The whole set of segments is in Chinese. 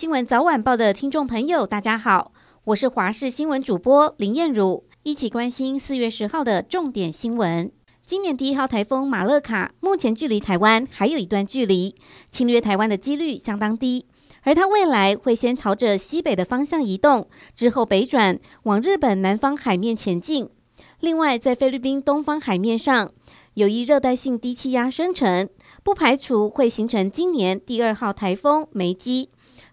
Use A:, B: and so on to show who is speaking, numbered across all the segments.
A: 新闻早晚报的听众朋友，大家好，我是华视新闻主播林燕如，一起关心四月十号的重点新闻。今年第一号台风马勒卡目前距离台湾还有一段距离，侵略台湾的几率相当低，而它未来会先朝着西北的方向移动，之后北转往日本南方海面前进。另外，在菲律宾东方海面上有一热带性低气压生成，不排除会形成今年第二号台风梅基。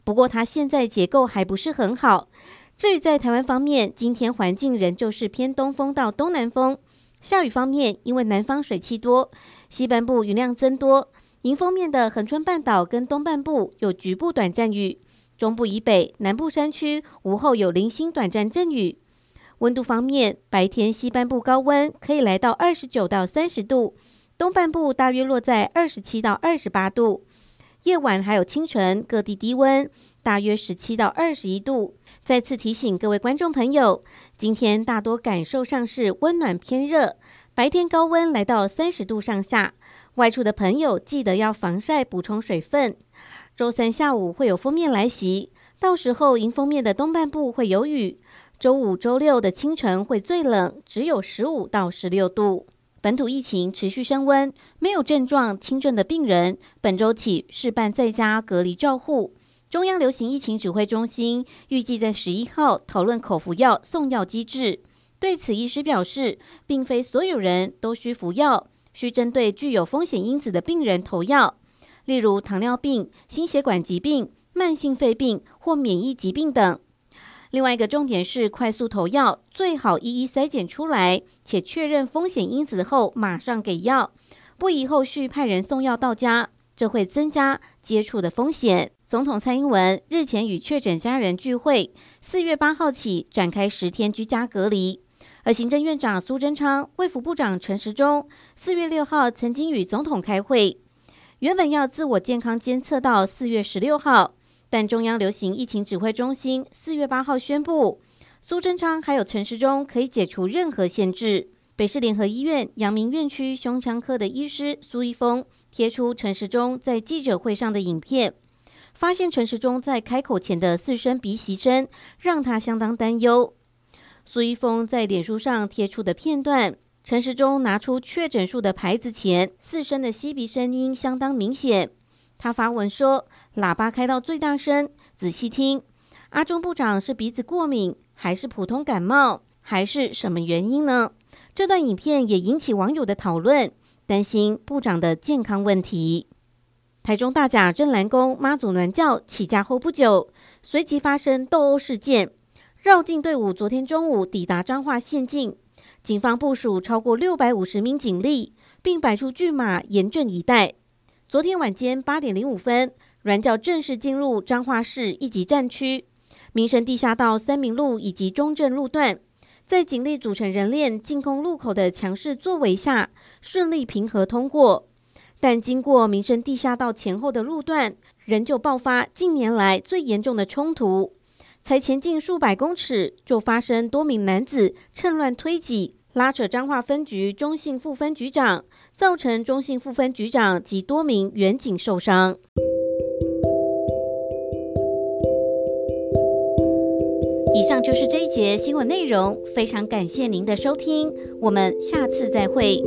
A: 不过，它现在结构还不是很好。至于在台湾方面，今天环境仍旧是偏东风到东南风。下雨方面，因为南方水汽多，西半部云量增多，迎风面的恒春半岛跟东半部有局部短暂雨，中部以北、南部山区午后有零星短暂阵雨。温度方面，白天西半部高温可以来到二十九到三十度，东半部大约落在二十七到二十八度。夜晚还有清晨，各地低温大约十七到二十一度。再次提醒各位观众朋友，今天大多感受上是温暖偏热，白天高温来到三十度上下。外出的朋友记得要防晒，补充水分。周三下午会有封面来袭，到时候迎风面的东半部会有雨。周五、周六的清晨会最冷，只有十五到十六度。本土疫情持续升温，没有症状轻症的病人，本周起试办在家隔离照护。中央流行疫情指挥中心预计在十一号讨论口服药送药机制。对此，医师表示，并非所有人都需服药，需针对具有风险因子的病人投药，例如糖尿病、心血管疾病、慢性肺病或免疫疾病等。另外一个重点是，快速投药最好一一筛检出来，且确认风险因子后马上给药，不宜后续派人送药到家，这会增加接触的风险。总统蔡英文日前与确诊家人聚会，四月八号起展开十天居家隔离。而行政院长苏贞昌、卫福部长陈时中四月六号曾经与总统开会，原本要自我健康监测到四月十六号。但中央流行疫情指挥中心四月八号宣布，苏贞昌还有陈时中可以解除任何限制。北市联合医院阳明院区胸腔科的医师苏一峰贴出陈时中在记者会上的影片，发现陈时中在开口前的四声鼻息声让他相当担忧。苏一峰在脸书上贴出的片段，陈时中拿出确诊数的牌子前四声的吸鼻声音相当明显。他发文说：“喇叭开到最大声，仔细听。阿中部长是鼻子过敏，还是普通感冒，还是什么原因呢？”这段影片也引起网友的讨论，担心部长的健康问题。台中大甲镇澜宫妈祖銮轿起驾后不久，随即发生斗殴事件。绕境队伍昨天中午抵达彰化县境，警方部署超过六百五十名警力，并摆出巨马严阵以待。昨天晚间八点零五分，銮轿正式进入彰化市一级战区，民生地下道三民路以及中正路段，在警力组成人链进攻路口的强势作为下，顺利平和通过。但经过民生地下道前后的路段，仍旧爆发近年来最严重的冲突，才前进数百公尺，就发生多名男子趁乱推挤。拉扯彰化分局中信副分局长，造成中信副分局长及多名员警受伤。以上就是这一节新闻内容，非常感谢您的收听，我们下次再会。